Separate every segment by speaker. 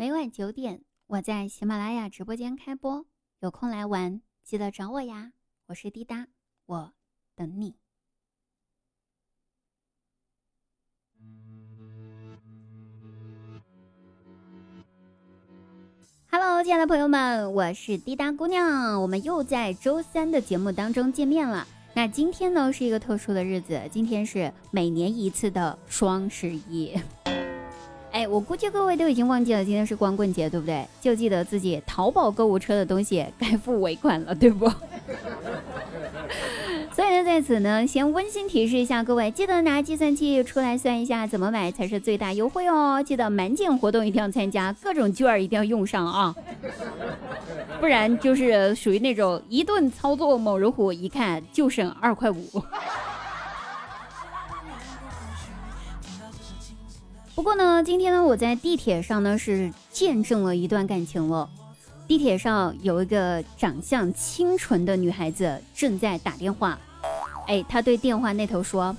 Speaker 1: 每晚九点，我在喜马拉雅直播间开播，有空来玩，记得找我呀！我是滴答，我等你。Hello，亲爱的朋友们，我是滴答姑娘，我们又在周三的节目当中见面了。那今天呢是一个特殊的日子，今天是每年一次的双十一。哎，我估计各位都已经忘记了今天是光棍节，对不对？就记得自己淘宝购物车的东西该付尾款了，对不？所以呢，在此呢，先温馨提示一下各位，记得拿计算器出来算一下怎么买才是最大优惠哦。记得满减活动一定要参加，各种券儿一定要用上啊，不然就是属于那种一顿操作猛如虎，一看就省二块五。不过呢，今天呢，我在地铁上呢是见证了一段感情了。地铁上有一个长相清纯的女孩子正在打电话，哎，她对电话那头说：“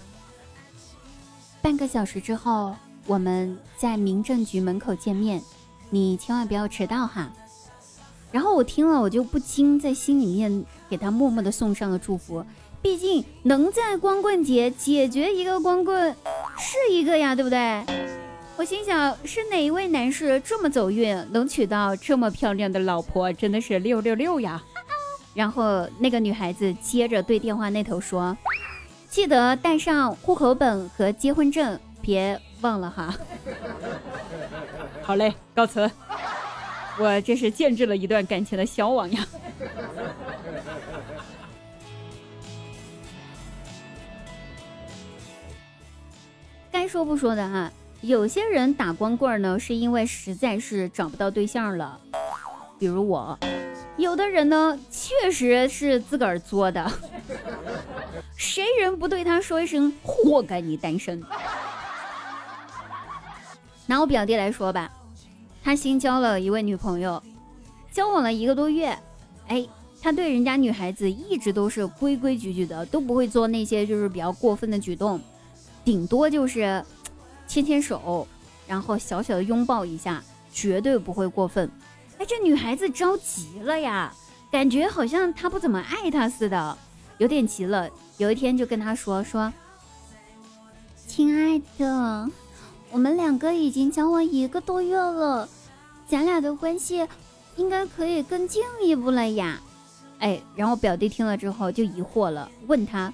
Speaker 1: 半个小时之后，我们在民政局门口见面，你千万不要迟到哈。”然后我听了，我就不禁在心里面给她默默的送上了祝福。毕竟能在光棍节解决一个光棍是一个呀，对不对？我心想，是哪一位男士这么走运，能娶到这么漂亮的老婆，真的是六六六呀！然后那个女孩子接着对电话那头说：“记得带上户口本和结婚证，别忘了哈。”好嘞，告辞。我这是见证了一段感情的消亡呀。该说不说的哈。有些人打光棍呢，是因为实在是找不到对象了，比如我；有的人呢，确实是自个儿作的，谁人不对他说一声“活该你单身”。拿我表弟来说吧，他新交了一位女朋友，交往了一个多月，哎，他对人家女孩子一直都是规规矩矩的，都不会做那些就是比较过分的举动，顶多就是。牵牵手，然后小小的拥抱一下，绝对不会过分。哎，这女孩子着急了呀，感觉好像他不怎么爱她似的，有点急了。有一天就跟他说说：“亲爱的，我们两个已经交往一个多月了，咱俩的关系应该可以更进一步了呀。”哎，然后表弟听了之后就疑惑了，问他。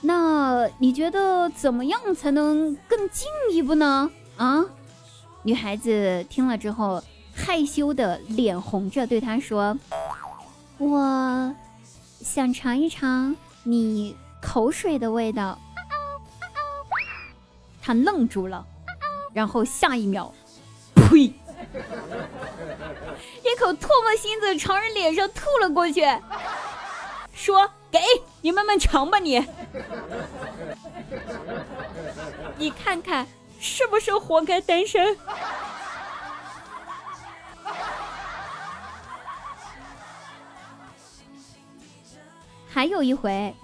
Speaker 1: 那你觉得怎么样才能更进一步呢？啊，女孩子听了之后，害羞的脸红着对他说：“我想尝一尝你口水的味道。”他愣住了，然后下一秒，呸，一口唾沫星子朝人脸上吐了过去，说。给你慢慢尝吧，你，你看看是不是活该单身？还有一回，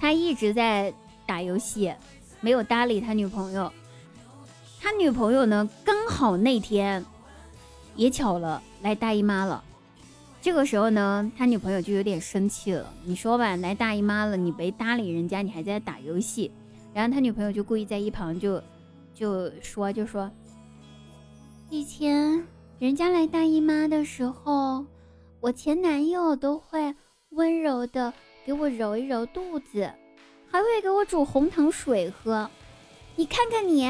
Speaker 1: 他一直在打游戏，没有搭理他女朋友。他女朋友呢，刚好那天也巧了来大姨妈了。这个时候呢，他女朋友就有点生气了。你说吧，来大姨妈了，你没搭理人家，你还在打游戏。然后他女朋友就故意在一旁就就说就说，以前人家来大姨妈的时候，我前男友都会温柔的给我揉一揉肚子，还会给我煮红糖水喝。你看看你，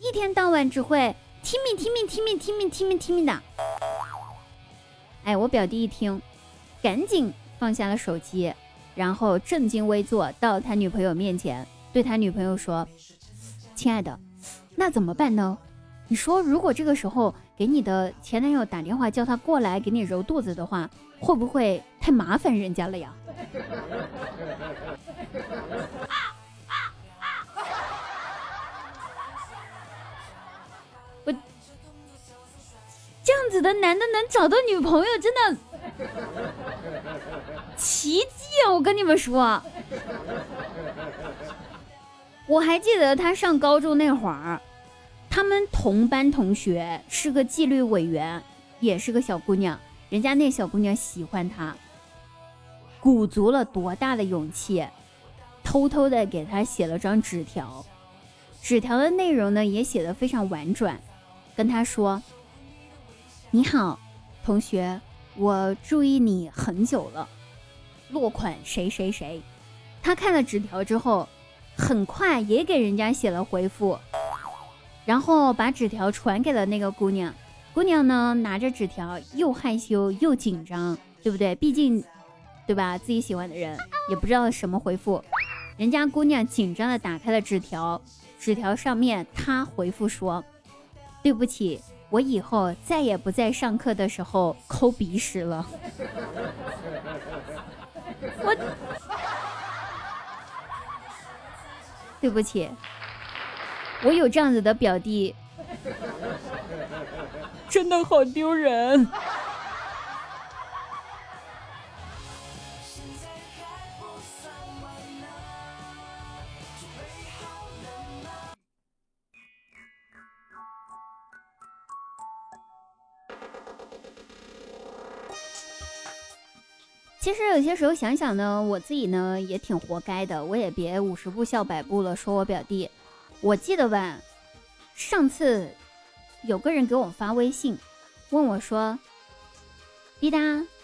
Speaker 1: 一天到晚只会听命听命听命听命听命听命的。哎，我表弟一听，赶紧放下了手机，然后正襟危坐到他女朋友面前，对他女朋友说：“亲爱的，那怎么办呢？你说，如果这个时候给你的前男友打电话，叫他过来给你揉肚子的话，会不会太麻烦人家了呀？”子的男的能找到女朋友，真的奇迹啊！我跟你们说，我还记得他上高中那会儿，他们同班同学是个纪律委员，也是个小姑娘。人家那小姑娘喜欢他，鼓足了多大的勇气，偷偷的给他写了张纸条。纸条的内容呢，也写的非常婉转，跟他说：“你好，同学，我注意你很久了。落款谁谁谁。”他看了纸条之后，很快也给人家写了回复，然后把纸条传给了那个姑娘。姑娘呢，拿着纸条，又害羞又紧张，对不对？毕竟，对吧？自己喜欢的人也不知道什么回复。人家姑娘紧张的打开了纸条，纸条上面她回复说：“对不起，我以后再也不在上课的时候抠鼻屎了。”我。对不起，我有这样子的表弟，真的好丢人。其实有些时候想想呢，我自己呢也挺活该的，我也别五十步笑百步了，说我表弟。我记得吧，上次有个人给我发微信，问我说：“滴答，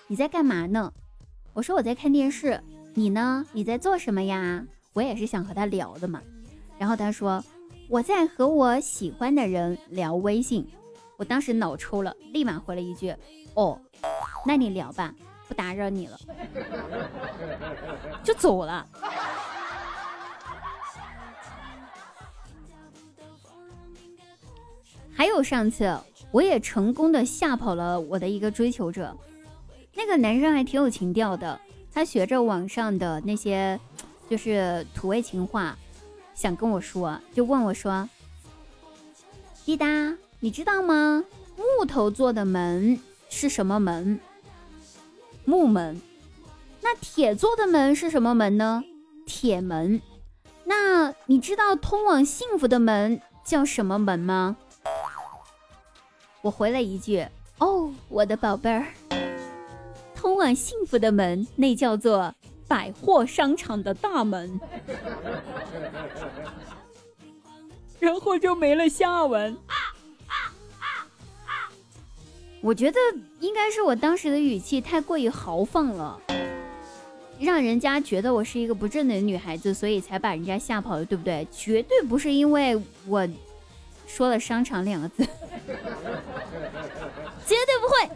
Speaker 1: 你在干嘛呢？”我说：“我在看电视。”你呢？你在做什么呀？我也是想和他聊的嘛。然后他说：“我在和我喜欢的人聊微信。”我当时脑抽了，立马回了一句：“哦，那你聊吧。”打扰你了，就走了。还有上次，我也成功的吓跑了我的一个追求者。那个男生还挺有情调的，他学着网上的那些就是土味情话，想跟我说，就问我说：“滴答，你知道吗？木头做的门是什么门？”木门，那铁做的门是什么门呢？铁门。那你知道通往幸福的门叫什么门吗？我回了一句：“哦，我的宝贝儿，通往幸福的门那叫做百货商场的大门。”然后就没了下文。我觉得应该是我当时的语气太过于豪放了，让人家觉得我是一个不正的女孩子，所以才把人家吓跑的，对不对？绝对不是因为我说了“商场”两个字，绝对不会。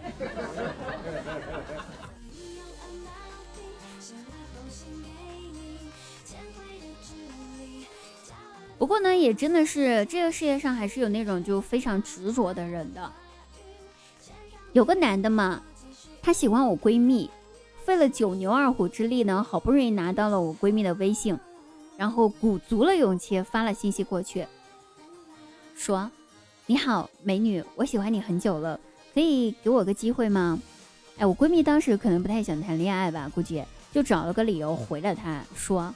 Speaker 1: 不过呢，也真的是这个世界上还是有那种就非常执着的人的。有个男的嘛，他喜欢我闺蜜，费了九牛二虎之力呢，好不容易拿到了我闺蜜的微信，然后鼓足了勇气发了信息过去，说：“你好，美女，我喜欢你很久了，可以给我个机会吗？”哎，我闺蜜当时可能不太想谈恋爱吧，估计就找了个理由回了他，说：“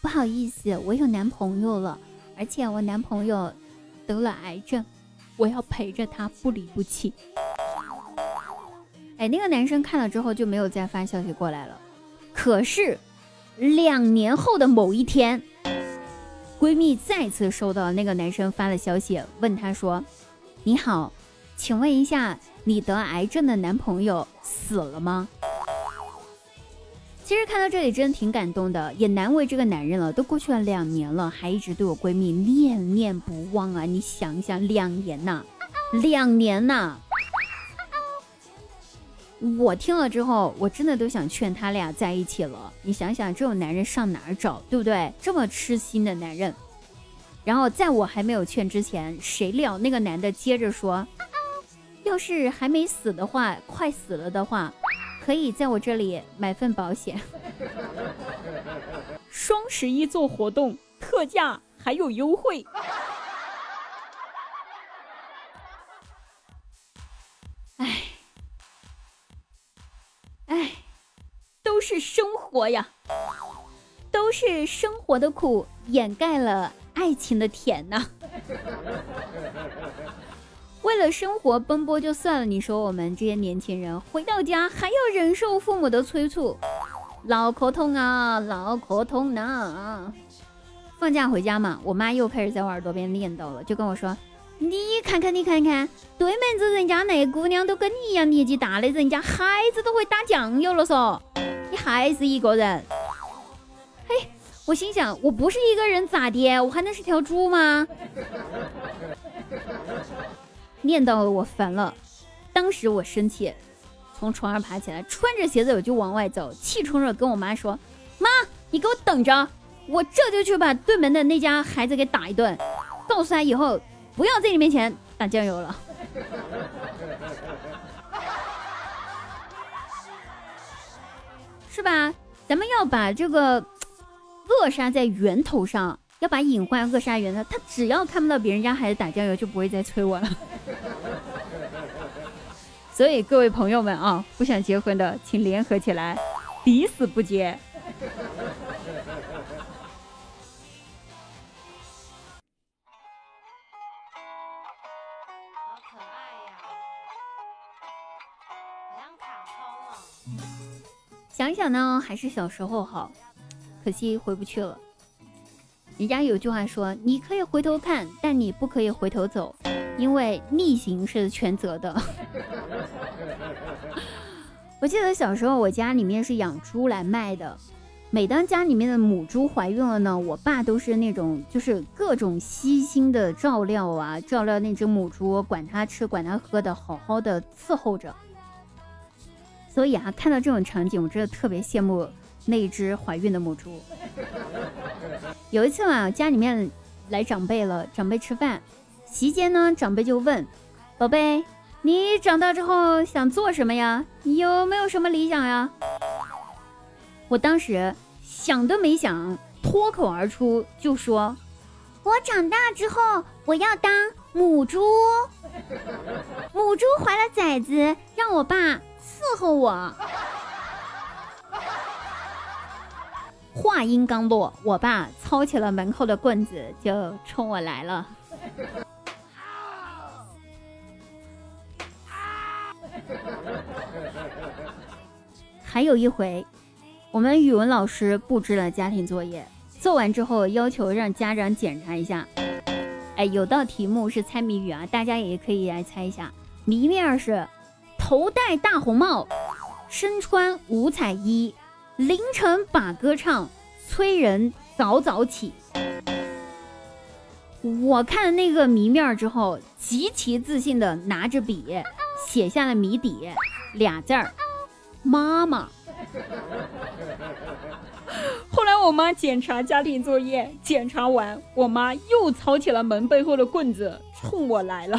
Speaker 1: 不好意思，我有男朋友了，而且我男朋友得了癌症，我要陪着他不离不弃。”哎，那个男生看了之后就没有再发消息过来了。可是，两年后的某一天，闺蜜再次收到那个男生发的消息，问他说：“你好，请问一下，你得癌症的男朋友死了吗？”其实看到这里真的挺感动的，也难为这个男人了。都过去了两年了，还一直对我闺蜜念念不忘啊！你想一想，两年呐，两年呐。我听了之后，我真的都想劝他俩在一起了。你想想，这种男人上哪儿找，对不对？这么痴心的男人。然后在我还没有劝之前，谁料那个男的接着说：“要是还没死的话，快死了的话，可以在我这里买份保险。双十一做活动，特价还有优惠。”是生活呀，都是生活的苦掩盖了爱情的甜呐。为了生活奔波就算了，你说我们这些年轻人回到家还要忍受父母的催促，脑壳痛啊，脑壳痛啊！放假回家嘛，我妈又开始在我耳朵边念叨了，就跟我说：“你看看，你看看，对门子人家那姑娘都跟你一样年纪大的，人家孩子都会打酱油了嗦，你还是一个人。”嘿，我心想，我不是一个人咋的？我还能是条猪吗？念叨了我烦了，当时我生气，从床上爬起来，穿着鞋子我就往外走，气冲冲跟我妈说：“妈，你给我等着，我这就去把对门的那家孩子给打一顿，告诉他以后不要在你面前打酱油了，是吧？咱们要把这个扼杀在源头上。”要把隐患扼杀源头，他只要看不到别人家孩子打酱油，就不会再催我了。所以各位朋友们啊，不想结婚的，请联合起来，抵死不结。好可爱想想呢，还是小时候好，可惜回不去了。人家有句话说：“你可以回头看，但你不可以回头走，因为逆行是全责的。”我记得小时候我家里面是养猪来卖的，每当家里面的母猪怀孕了呢，我爸都是那种就是各种悉心的照料啊，照料那只母猪，管它吃，管它喝的，好好的伺候着。所以啊，看到这种场景，我真的特别羡慕那一只怀孕的母猪。有一次嘛，家里面来长辈了，长辈吃饭，席间呢，长辈就问：“宝贝，你长大之后想做什么呀？有没有什么理想呀？”我当时想都没想，脱口而出就说：“我长大之后我要当母猪，母猪怀了崽子，让我爸伺候我。”话音刚落，我爸操起了门后的棍子，就冲我来了。还有一回，我们语文老师布置了家庭作业，做完之后要求让家长检查一下。哎，有道题目是猜谜语啊，大家也可以来猜一下。谜面是：头戴大红帽，身穿五彩衣。凌晨把歌唱，催人早早起。我看了那个谜面之后，极其自信的拿着笔写下了谜底俩字儿：妈妈。后来我妈检查家庭作业，检查完，我妈又操起了门背后的棍子，冲我来了。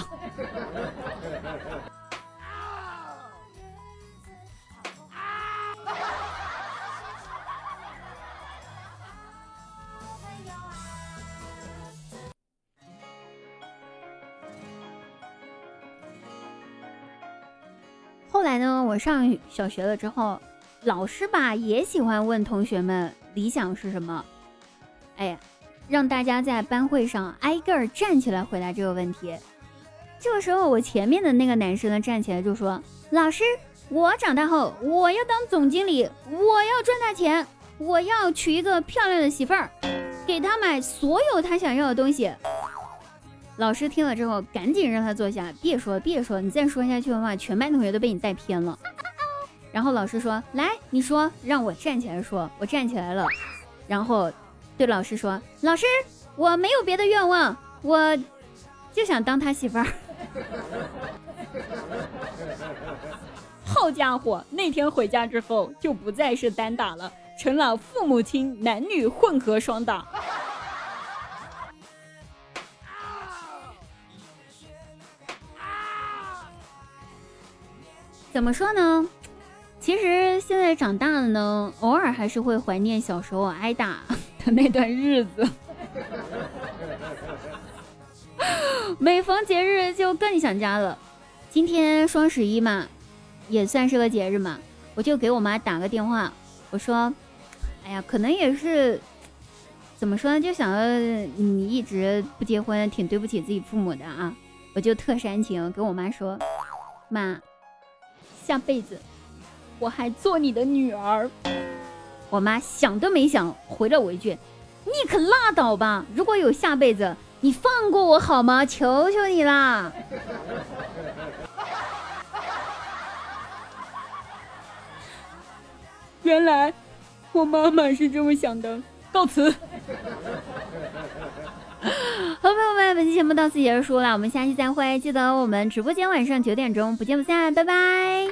Speaker 1: 上小学了之后，老师吧也喜欢问同学们理想是什么。哎，让大家在班会上挨个儿站起来回答这个问题。这个时候，我前面的那个男生呢站起来就说：“老师，我长大后我要当总经理，我要赚大钱，我要娶一个漂亮的媳妇儿，给他买所有他想要的东西。”老师听了之后，赶紧让他坐下，别说别说，你再说下去的话，全班同学都被你带偏了。然后老师说：“来，你说，让我站起来说。”我站起来了，然后对老师说：“老师，我没有别的愿望，我就想当他媳妇儿。”好家伙，那天回家之后就不再是单打了，成了父母亲男女混合双打。怎么说呢？其实现在长大了呢，偶尔还是会怀念小时候挨打的那段日子。每逢节日就更想家了。今天双十一嘛，也算是个节日嘛，我就给我妈打个电话，我说：“哎呀，可能也是怎么说呢？就想着你一直不结婚，挺对不起自己父母的啊。”我就特煽情，跟我妈说：“妈，下辈子我还做你的女儿。”我妈想都没想，回了我一句：“你可拉倒吧！如果有下辈子，你放过我好吗？求求你啦！”原来我妈妈是这么想的。告辞。好朋友们，本期节目到此结束了，我们下期再会。记得我们直播间晚上九点钟不见不散，拜拜。